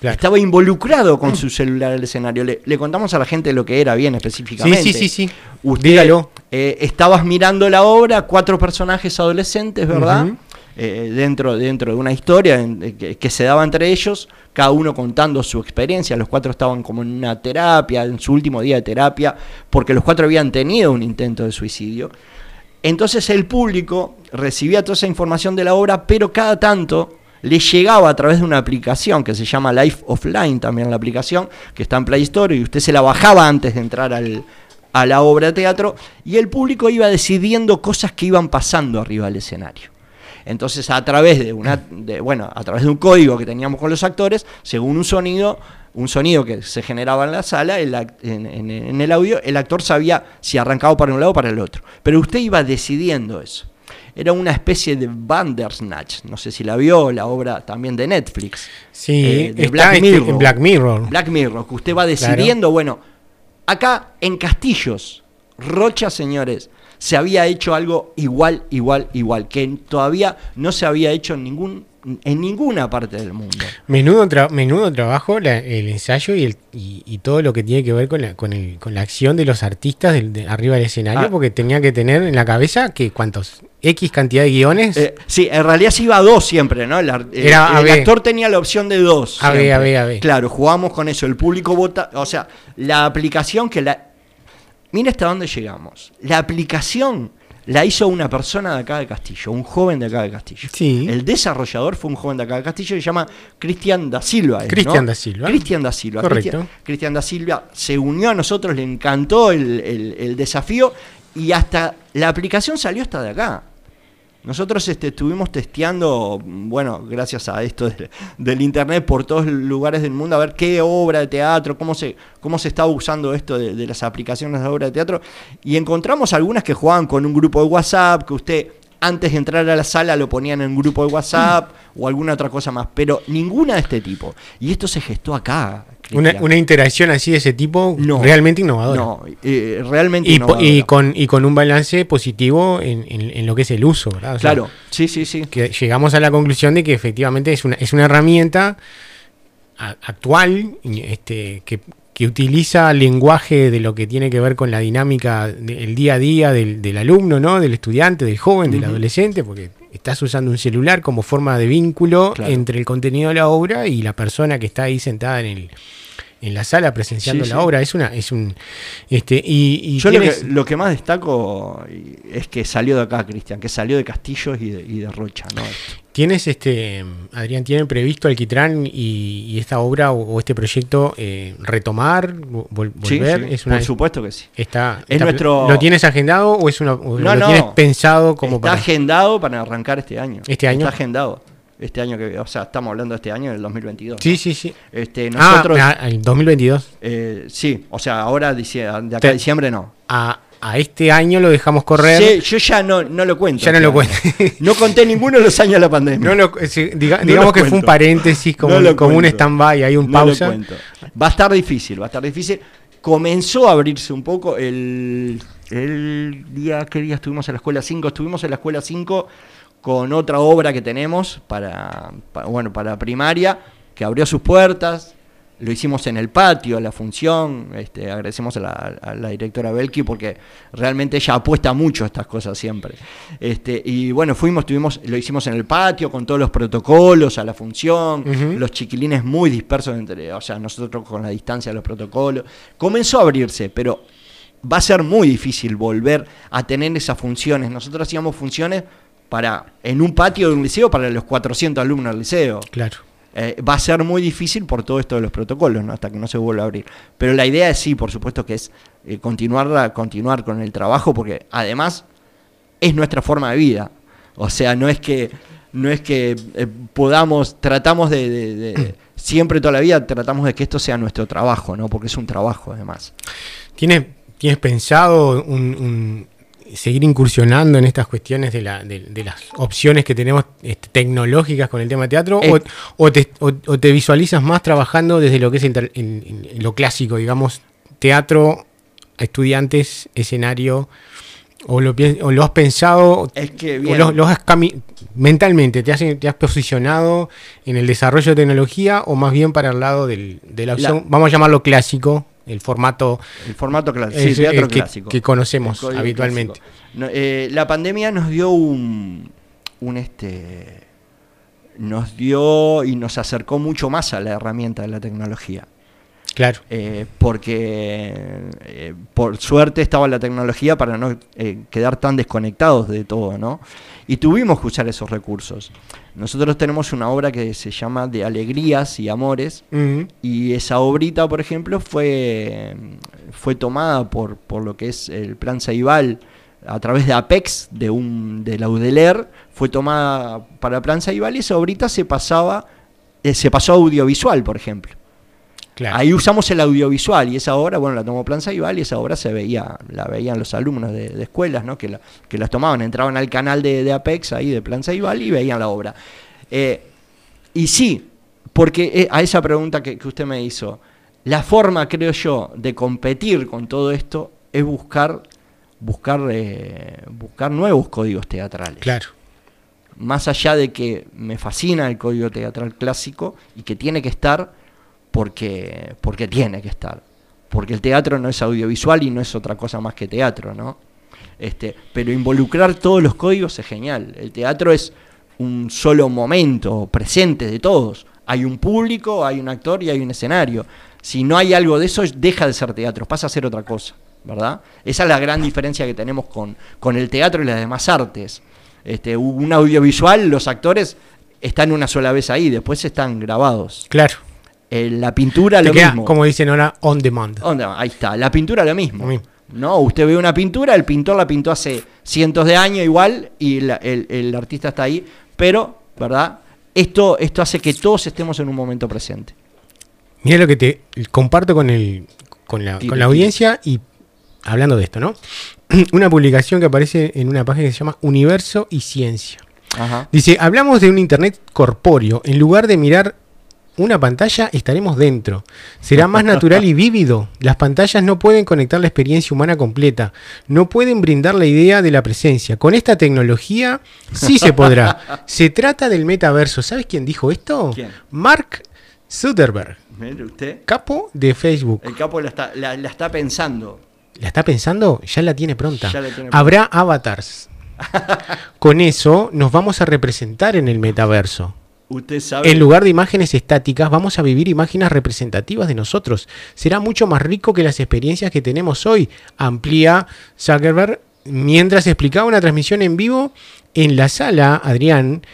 Claro. Estaba involucrado con su celular el escenario. Le, le contamos a la gente lo que era bien específicamente. Sí, sí, sí, sí. Usted, Dígalo. eh, estabas mirando la obra, cuatro personajes adolescentes, ¿verdad? Eh, dentro, dentro de una historia en- eh, que, que se daba entre ellos, cada uno contando su experiencia. Los cuatro estaban como en una terapia, en su último día de terapia, porque los cuatro habían tenido un intento de suicidio. Entonces el público recibía toda esa información de la obra, pero cada tanto le llegaba a través de una aplicación que se llama Life Offline, también la aplicación, que está en Play Store, y usted se la bajaba antes de entrar al- a la obra de teatro, y el público iba decidiendo cosas que iban pasando arriba del escenario. Entonces, a través de una, bueno, a través de un código que teníamos con los actores, según un sonido, un sonido que se generaba en la sala, en, en- en el audio, el actor sabía si arrancaba para un lado o para el otro. Pero usted iba decidiendo eso. Era una especie de Bandersnatch. No sé si la vio, la obra también de Netflix. Sí, eh, de Black este- Mirror. Black Mirror. Black Mirror, que usted va decidiendo, bueno, acá en Castillos, Rocha, señores, se había hecho algo igual, igual, igual, que todavía no se había hecho en, ningún, en ninguna parte del mundo. Menudo, tra- menudo trabajo la- el ensayo y, el, y, y todo lo que tiene que ver con la, con el, con la acción de los artistas de arriba del escenario, Ah. porque tenía que tener en la cabeza que cuántos X cantidad de guiones. Eh, sí, en realidad se iba a dos siempre, ¿no? El, ar- eh, Era el actor tenía la opción de dos. AB, siempre. AB, AB. Claro, jugamos con eso. El público vota. O sea, la aplicación que la. Mira hasta dónde llegamos. La aplicación la hizo una persona de acá de Castillo, un joven de acá de Castillo. Sí. El desarrollador fue un joven de acá de Castillo que se llama Cristian da Silva. ¿es, Cristian no? da Silva. Cristian da Silva. Correcto. Cristian, Cristian da Silva se unió a nosotros, le encantó el, el- el desafío y hasta la aplicación salió hasta de acá. Nosotros este, estuvimos testeando, bueno, gracias a esto de- del internet por todos los lugares del mundo, a ver qué obra de teatro, cómo se, cómo se está usando esto de, de las aplicaciones de obra de teatro. Y encontramos algunas que jugaban con un grupo de WhatsApp, que usted antes de entrar a la sala lo ponían en un grupo de WhatsApp o alguna otra cosa más, pero ninguna de este tipo. Y esto se gestó acá. Una, una interacción así de ese tipo No. realmente innovadora. No, eh, realmente y, con, y con un balance positivo en, en- en lo que es el uso, ¿verdad? O sea, Claro, sí, sí, sí. que llegamos a la conclusión de que efectivamente es una, es una herramienta a- actual este, que, que utiliza lenguaje de lo que tiene que ver con la dinámica del día a día del, del alumno, ¿no? del estudiante, del joven, del adolescente, porque estás usando un celular como forma de vínculo Claro. entre el contenido de la obra y la persona que está ahí sentada en el en la sala presenciando Sí, la sí. obra es una es un este y, y Yo lo que, tienes- lo que más destaco es que salió de acá, Cristian, que salió de Castillos y de, y de Rocha, ¿no? ¿Tienes, este, Adrián, tienen previsto Alquitrán y, y esta obra o, o este proyecto eh, retomar, vol- volver? sí, es una, por supuesto que sí. Está, Es está- nuestro- ¿Lo tienes agendado o es una, o No, lo no. tienes pensado como Está para...? agendado para arrancar este año. ¿Este año? Está agendado. Este año que, o sea, estamos hablando de este año, del 2022. Sí, ¿no? sí, sí. Este, nosotros, ah, ah, el 2022. eh, sí, o sea, ahora de acá a diciembre no. A, a este año lo dejamos correr. Sí, yo ya no, no lo cuento. Ya no lo año. cuento. *laughs* No conté ninguno de los años de la pandemia. No lo- sí, diga- No digamos lo que fue un paréntesis, como, No como un stand-by, hay un lo pausa. cuento. Va a estar difícil, va a estar difícil. Comenzó a abrirse un poco el, el día, ¿qué día estuvimos en la escuela 5? Estuvimos en la escuela 5 con otra obra que tenemos para, para, bueno, para primaria, que abrió sus puertas. Lo hicimos en el patio, la función. Este, agradecemos a la, a la directora Belki porque realmente ella apuesta mucho a estas cosas siempre. Este, y bueno, fuimos, tuvimos, lo hicimos en el patio con todos los protocolos a la función, los chiquilines muy dispersos entre, o sea, nosotros con la distancia de los protocolos. Comenzó a abrirse, pero va a ser muy difícil volver a tener esas funciones. Nosotros hacíamos funciones para en un patio de un liceo para los 400 alumnos del liceo. Claro. Eh, va a ser muy difícil por todo esto de los protocolos, ¿no? hasta que no se vuelva a abrir. Pero la idea es sí, por supuesto que es eh, continuar, continuar con el trabajo, porque además es nuestra forma de vida. O sea, no es que no es que eh, podamos, tratamos de, de- de- *clears throat* siempre toda la vida tratamos de que esto sea nuestro trabajo, ¿no? Porque es un trabajo además. ¿Tienes, ¿Tienes pensado un- un- seguir incursionando en estas cuestiones de, la- de- de las opciones que tenemos este, tecnológicas con el tema teatro? Eh. o, o te, o- o te visualizas más trabajando desde lo que es el lo clásico, digamos, teatro, estudiantes, escenario? ¿O lo, o lo has pensado? Es que o lo, lo has mentalmente, te has, te has posicionado en el desarrollo de tecnología o más bien para el lado del- de la opción, La- vamos a llamarlo clásico, el formato El formato clásico, Es, sí, teatro que- clásico. que conocemos habitualmente. No, eh, la pandemia nos dio un, un este nos dio y nos acercó mucho más a la herramienta de la tecnología. Claro. Eh, porque eh, por suerte estaba la tecnología para no eh, quedar tan desconectados de todo, ¿no? Y tuvimos que usar esos recursos. Nosotros tenemos una obra que se llama De Alegrías y Amores, y esa obrita, por ejemplo, fue, fue tomada por, por lo que es el plan Ceibal a través de Apex, de un de la UDELER, fue tomada para plan Ceibal y esa obrita se pasaba, eh, se pasó a audiovisual, por ejemplo. Claro. Ahí usamos el audiovisual y esa obra, bueno, la tomó Plan Ceibal y esa obra se veía, la veían los alumnos de, de escuelas, ¿no? Que, la- que las tomaban, entraban al canal de, de Apex, ahí de Plan Ceibal y veían la obra. Eh, y sí, porque eh, a esa pregunta que, que usted me hizo, la forma, creo yo, de competir con todo esto es buscar, buscar, eh, buscar nuevos códigos teatrales Claro. más allá de que me fascina el código teatral clásico y que tiene que estar porque, porque tiene que estar. Porque el teatro no es audiovisual y no es otra cosa más que teatro, ¿no? Este, pero involucrar todos los códigos es genial. El teatro es un solo momento presente de todos. Hay un público, hay un actor y hay un escenario. Si no hay algo de eso, deja de ser teatro, pasa a ser otra cosa, ¿verdad? Esa es la gran diferencia que tenemos con, con el teatro y las demás artes. Este, un audiovisual, los actores están una sola vez ahí, después están grabados. Claro. Eh, la pintura Te lo queda, mismo. como dicen ahora, on demand. Ahí está, la pintura lo mismo. No, usted ve una pintura, el pintor la pintó hace cientos de años igual y la- el, el artista está ahí, pero, ¿verdad? Esto, esto hace que todos estemos en un momento presente. Mira lo que te comparto con, el, con, la, con la audiencia y hablando de esto, ¿no? *clears throat* Una publicación que aparece en una página que se llama Universo y Ciencia. Ajá. Dice, hablamos de un Internet corpóreo. En lugar de mirar una pantalla, estaremos dentro. Será más natural y vívido. Las pantallas no pueden conectar la experiencia humana completa. No pueden brindar la idea de la presencia. Con esta tecnología sí se podrá. *laughs* Se trata del metaverso. ¿Sabes quién dijo esto? ¿Quién? Mark Zuckerberg, Mire usted, capo de Facebook. el capo la está, la, la está pensando. ¿La está pensando? Ya la tiene pronta. Ya la tiene pronta. Habrá avatars. *laughs* Con eso nos vamos a representar en el metaverso. Usted sabe. En lugar de imágenes estáticas, vamos a vivir imágenes representativas de nosotros. Será mucho más rico que las experiencias que tenemos hoy, amplía Zuckerberg mientras explicaba una transmisión en vivo en la sala. Adrián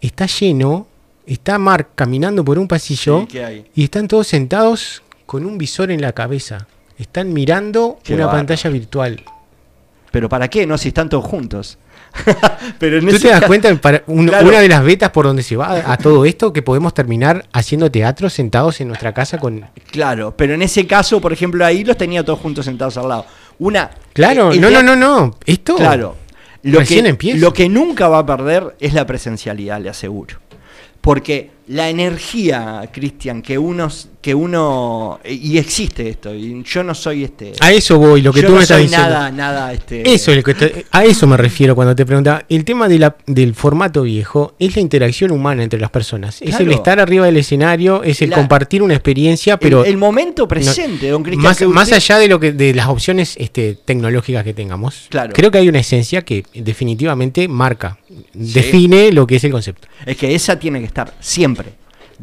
está lleno, está Mark caminando por un pasillo y están todos sentados con un visor en la cabeza. Están mirando Qué una pantalla virtual. Pero ¿para qué? No, si están todos juntos. *laughs* Pero en ¿Tú ese te das cuenta, para un- Claro. una de las vetas por donde se va a, todo esto, que podemos terminar haciendo teatro sentados en nuestra casa con... Claro, pero en ese caso, por ejemplo, ahí los tenía todos juntos sentados al lado. Una. Claro, el no, no, no, no. Esto Claro. Lo recién que, empieza. lo que nunca va a perder es la presencialidad, le aseguro. Porque la energía, Cristian, que uno, que uno, y existe esto, y yo no soy este... A eso voy, lo que yo tú no me estás soy diciendo. nada, nada, este... Eso que te- a eso me refiero cuando te preguntaba. El tema de la- del formato viejo es la interacción humana entre las personas. Es el estar arriba del escenario, es el La- compartir una experiencia, el- pero el, momento presente, don Cristian. más, más allá de lo que de las opciones este, tecnológicas que tengamos, Claro. creo que hay una esencia que definitivamente marca, define lo que es el concepto. Es que esa tiene que estar siempre.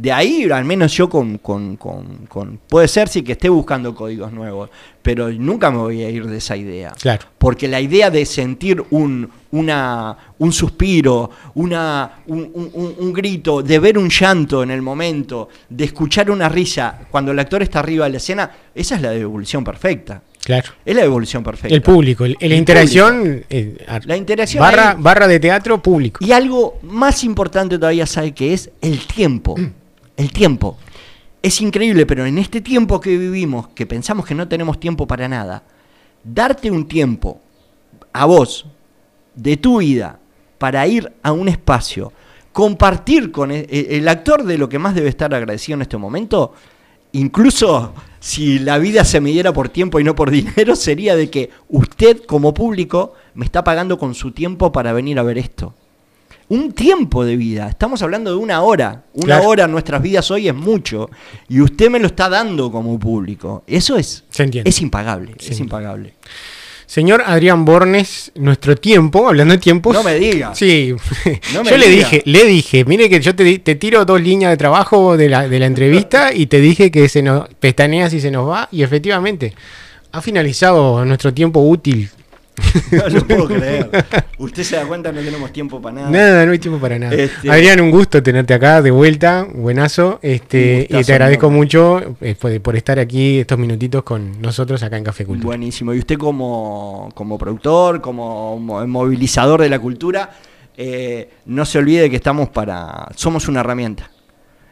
De ahí, al menos yo con, con, con- con- Puede ser sí que esté buscando códigos nuevos, pero nunca me voy a ir de esa idea. Claro. Porque la idea de sentir un, una, un suspiro, una, un, un- un- un grito, de ver un llanto en el momento, de escuchar una risa cuando el actor está arriba de la escena, esa es la devolución perfecta. Claro. Es la devolución perfecta. El público, el- la interacción, eh, La interacción barra, ahí- barra de teatro público. Y algo más importante todavía, ¿sabe que es? El tiempo. El tiempo. Es increíble, pero en este tiempo que vivimos, que pensamos que no tenemos tiempo para nada, darte un tiempo a vos, de tu vida, para ir a un espacio, compartir con el, el actor de lo que más debe estar agradecido en este momento, incluso si la vida se midiera por tiempo y no por *laughs* dinero, sería de que usted como público me está pagando con su tiempo para venir a ver esto. Un tiempo de vida, estamos hablando de una hora. Una Claro. hora en nuestras vidas hoy es mucho. Y usted me lo está dando como público. Eso es, Se entiende. es impagable. Se es entiende. impagable. Señor Adrián Bornes, nuestro tiempo, hablando de tiempos. No me diga. Sí, *laughs* No me yo le dije, le dije, mire que yo te, te tiro dos líneas de trabajo de la, de la entrevista y te dije que se nos pestaneas y se nos va, y efectivamente, ha finalizado nuestro tiempo útil. *laughs* No lo puedo creer. Usted se da cuenta, no tenemos tiempo para nada. Nada, no hay tiempo para nada. Este- Adrián, un gusto tenerte acá de vuelta, buenazo. Este, y te agradezco mucho eh, por, estar aquí estos minutitos con nosotros acá en Café Cultura. Buenísimo. Y usted como, como productor, como mo- movilizador de la cultura, eh, no se olvide que estamos para... Somos una herramienta.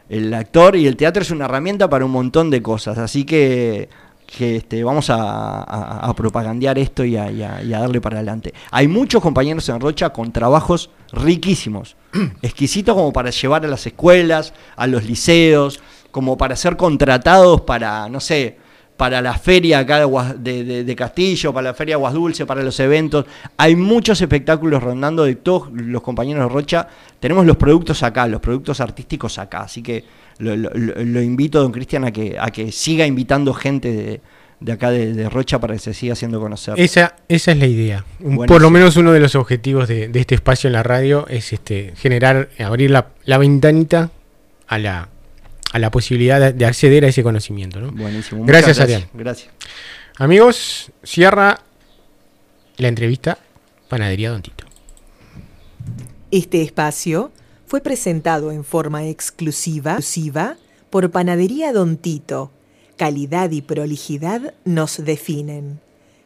El actor y el teatro es una herramienta para un montón de cosas. Así que, que este, vamos a, a- a propagandear esto y a, y a- y a darle para adelante. Hay muchos compañeros en Rocha con trabajos riquísimos, *clears throat* exquisitos como para llevar a las escuelas, a los liceos, como para ser contratados para, no sé, para la feria acá de, Guas- de- de- de Castillo, para la feria Aguas Dulce, para los eventos. Hay muchos espectáculos rondando de todos los compañeros de Rocha. Tenemos los productos acá, los productos artísticos acá. Así que lo, lo- lo- invito, don Cristian, a que, a que siga invitando gente de, de acá de, de Rocha para que se siga haciendo conocer. Esa, esa es la idea. Por lo menos uno de los objetivos de, de este espacio en la radio es este generar, abrir la, la ventanita a la, a la posibilidad de, de acceder a ese conocimiento. ¿no? Buenísimo. Gracias, Adrián. Gracias. Amigos, cierra la entrevista Panadería Don Tito. Este espacio fue presentado en forma exclusiva, por Panadería Don Tito. Calidad y prolijidad nos definen.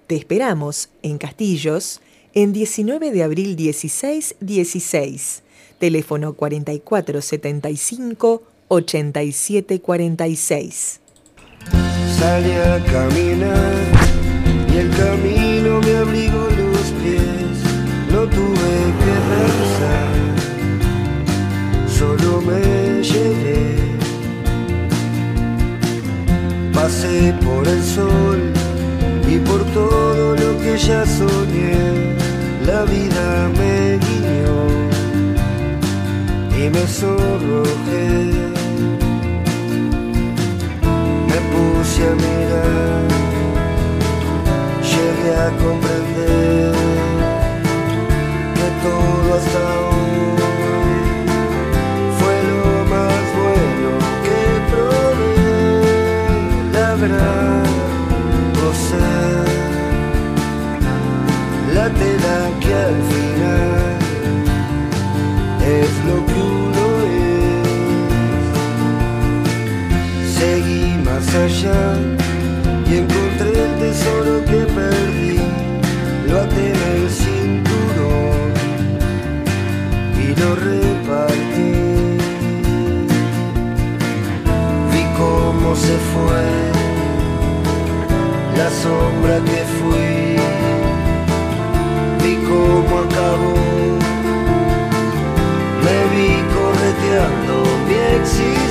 Te esperamos en Castillos en 19 de abril 1616. Teléfono 4475 8746. Salí a caminar y el camino me abrigó los pies. No tuve que pensar, solo me llevé. Pasé por el sol y por todo lo que ya soñé. La vida me guiñó y me sonrojé. Me puse a mirar, llegué a comprender que todo hasta hoy tela que al final es lo que uno es seguí más allá y encontré el tesoro que perdí. Lo até en el cinturón y lo repartí. Vi cómo se fue la sombra que fui. Cómo acabó. Me vi correteando mi existir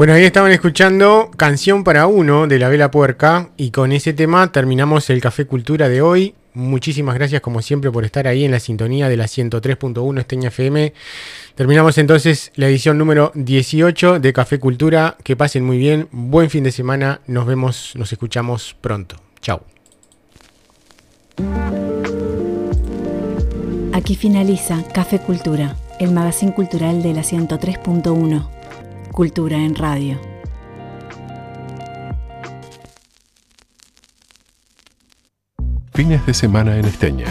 Bueno, ahí estaban escuchando Canción para Uno de La Vela Puerca y con ese tema terminamos el Café Cultura de hoy. Muchísimas gracias como siempre por estar ahí en la sintonía de la 103.1 Esteña FM. Terminamos entonces la edición número 18 de Café Cultura. Que pasen muy bien, buen fin de semana, nos vemos, nos escuchamos pronto. Chao. Aquí finaliza Café Cultura, el magazine cultural de la 103.1. Cultura en radio. Fines de semana en Esteña.